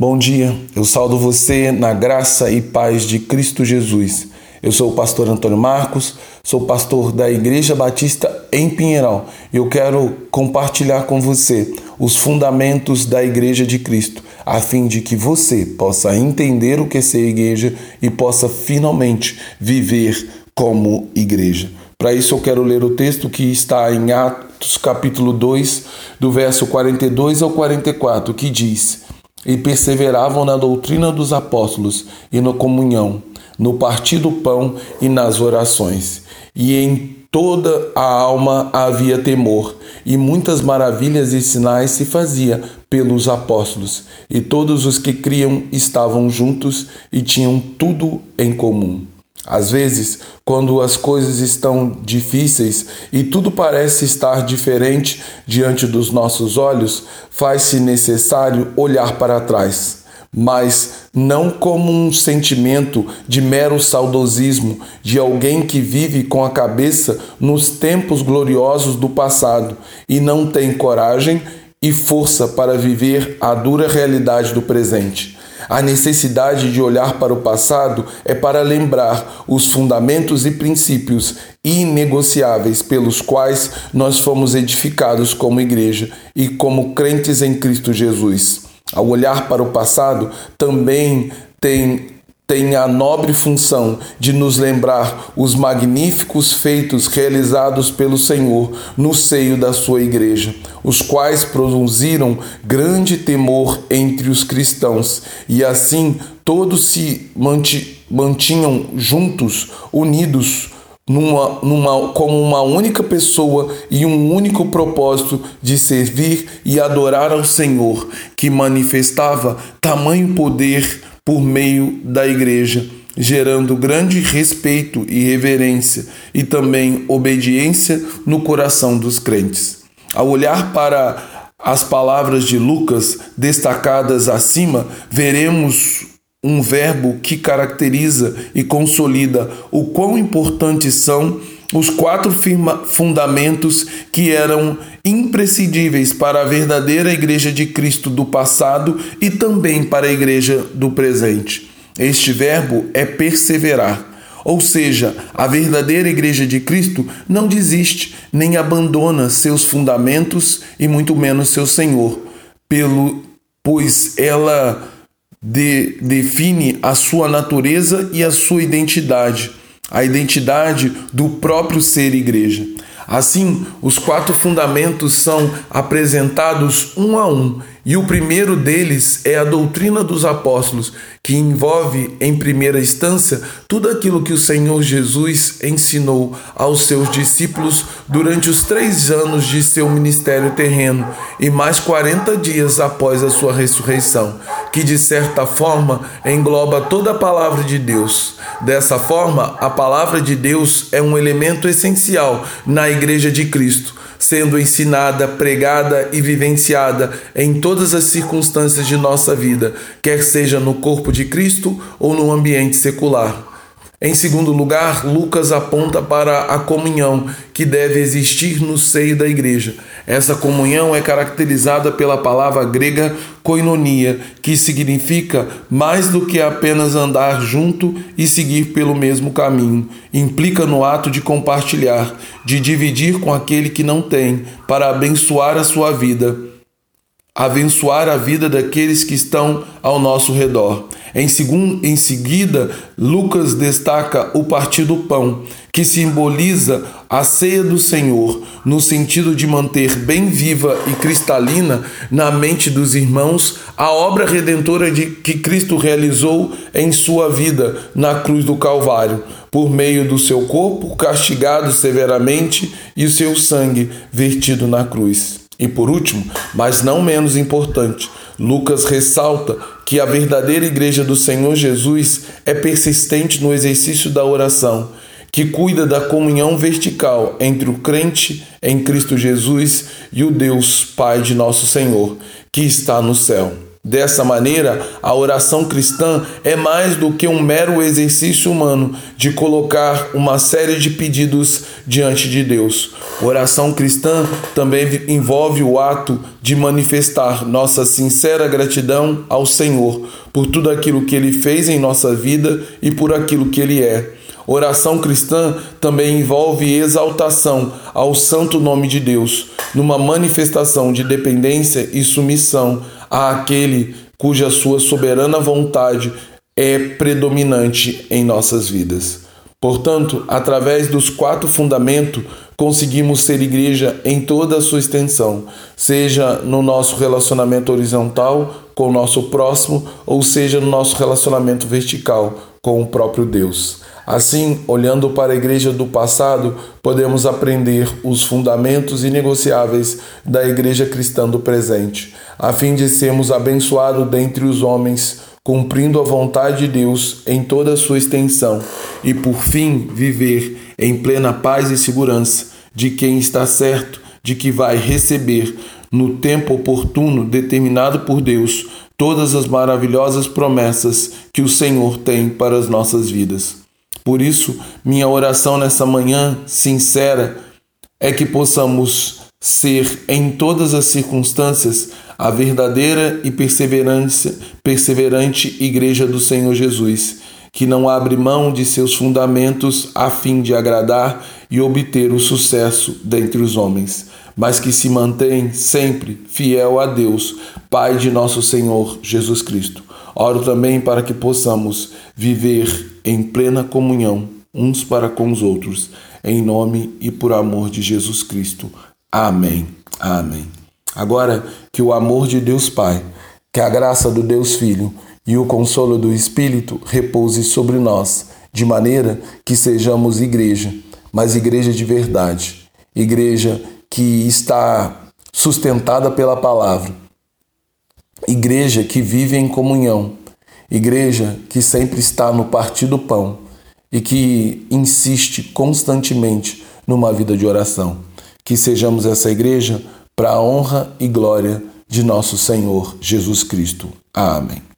Bom dia, eu saldo você na graça e paz de Cristo Jesus. Eu sou o pastor Antônio Marcos, sou pastor da Igreja Batista em Pinheiral e eu quero compartilhar com você os fundamentos da Igreja de Cristo, a fim de que você possa entender o que é ser igreja e possa finalmente viver como igreja. Para isso eu quero ler o texto que está em Atos capítulo 2, do verso 42 ao 44, que diz: e perseveravam na doutrina dos apóstolos e na comunhão, no partir do pão e nas orações. E em toda a alma havia temor, e muitas maravilhas e sinais se fazia pelos apóstolos, e todos os que criam estavam juntos e tinham tudo em comum. Às vezes, quando as coisas estão difíceis e tudo parece estar diferente diante dos nossos olhos, faz-se necessário olhar para trás, mas não como um sentimento de mero saudosismo de alguém que vive com a cabeça nos tempos gloriosos do passado e não tem coragem e força para viver a dura realidade do presente. A necessidade de olhar para o passado é para lembrar os fundamentos e princípios inegociáveis pelos quais nós fomos edificados como igreja e como crentes em Cristo Jesus. Ao olhar para o passado, também tem tem a nobre função de nos lembrar os magníficos feitos realizados pelo Senhor no seio da sua igreja, os quais produziram grande temor entre os cristãos, e assim todos se mantinham juntos, unidos, numa, numa, como uma única pessoa e um único propósito de servir e adorar ao Senhor, que manifestava tamanho poder por meio da igreja, gerando grande respeito e reverência e também obediência no coração dos crentes. Ao olhar para as palavras de Lucas destacadas acima, veremos um verbo que caracteriza e consolida o quão importantes são os quatro fundamentos que eram imprescindíveis para a verdadeira Igreja de Cristo do passado e também para a Igreja do presente. Este verbo é perseverar. Ou seja, a verdadeira Igreja de Cristo não desiste nem abandona seus fundamentos e muito menos seu Senhor, pelo pois ela de, define a sua natureza e a sua identidade a identidade do próprio ser igreja. Assim, os quatro fundamentos são apresentados um a um, e o primeiro deles é a doutrina dos apóstolos, que envolve, em primeira instância, tudo aquilo que o Senhor Jesus ensinou aos seus discípulos durante os três anos de seu ministério terreno e mais 40 dias após a sua ressurreição, que de certa forma engloba toda a palavra de Deus. Dessa forma, a palavra de Deus é um elemento essencial na Igreja de Cristo, sendo ensinada, pregada e vivenciada em todas as circunstâncias de nossa vida, quer seja no corpo de Cristo ou no ambiente secular. Em segundo lugar, Lucas aponta para a comunhão que deve existir no seio da igreja. Essa comunhão é caracterizada pela palavra grega koinonia, que significa mais do que apenas andar junto e seguir pelo mesmo caminho. Implica no ato de compartilhar, de dividir com aquele que não tem, para abençoar a sua vida abençoar a vida daqueles que estão ao nosso redor. Em, em seguida, Lucas destaca o partir do pão, que simboliza a ceia do Senhor, no sentido de manter bem viva e cristalina na mente dos irmãos a obra redentora de, que Cristo realizou em sua vida na cruz do Calvário, por meio do seu corpo castigado severamente e o seu sangue vertido na cruz. E por último, mas não menos importante, Lucas ressalta que a verdadeira igreja do Senhor Jesus é persistente no exercício da oração, que cuida da comunhão vertical entre o crente em Cristo Jesus e o Deus Pai de nosso Senhor, que está no céu. Dessa maneira, a oração cristã é mais do que um mero exercício humano de colocar uma série de pedidos diante de Deus. Oração cristã também envolve o ato de manifestar nossa sincera gratidão ao Senhor por tudo aquilo que Ele fez em nossa vida e por aquilo que Ele é. Oração cristã também envolve exaltação ao santo nome de Deus, numa manifestação de dependência e submissão àquele cuja sua soberana vontade é predominante em nossas vidas. Portanto, através dos quatro fundamentos, conseguimos ser igreja em toda a sua extensão, seja no nosso relacionamento horizontal com o nosso próximo, ou seja no nosso relacionamento vertical com o próprio Deus. Assim, olhando para a igreja do passado, podemos aprender os fundamentos inegociáveis da igreja cristã do presente, a fim de sermos abençoados dentre os homens, cumprindo a vontade de Deus em toda a sua extensão, e por fim viver em plena paz e segurança de quem está certo de que vai receber no tempo oportuno determinado por Deus todas as maravilhosas promessas que o Senhor tem para as nossas vidas. Por isso, minha oração nessa manhã sincera é que possamos ser em todas as circunstâncias a verdadeira e perseverante, perseverante Igreja do Senhor Jesus, que não abre mão de seus fundamentos a fim de agradar e obter o sucesso dentre os homens, mas que se mantém sempre fiel a Deus, Pai de nosso Senhor Jesus Cristo. Oro também para que possamos viver em plena comunhão uns para com os outros, em nome e por amor de Jesus Cristo. Amém. Amém. Agora que o amor de Deus Pai, que a graça do Deus Filho e o consolo do Espírito repouse sobre nós, de maneira que sejamos igreja, mas igreja de verdade, igreja que está sustentada pela palavra, igreja que vive em comunhão, Igreja que sempre está no partir do pão e que insiste constantemente numa vida de oração. Que sejamos essa igreja para a honra e glória de nosso Senhor Jesus Cristo. Amém.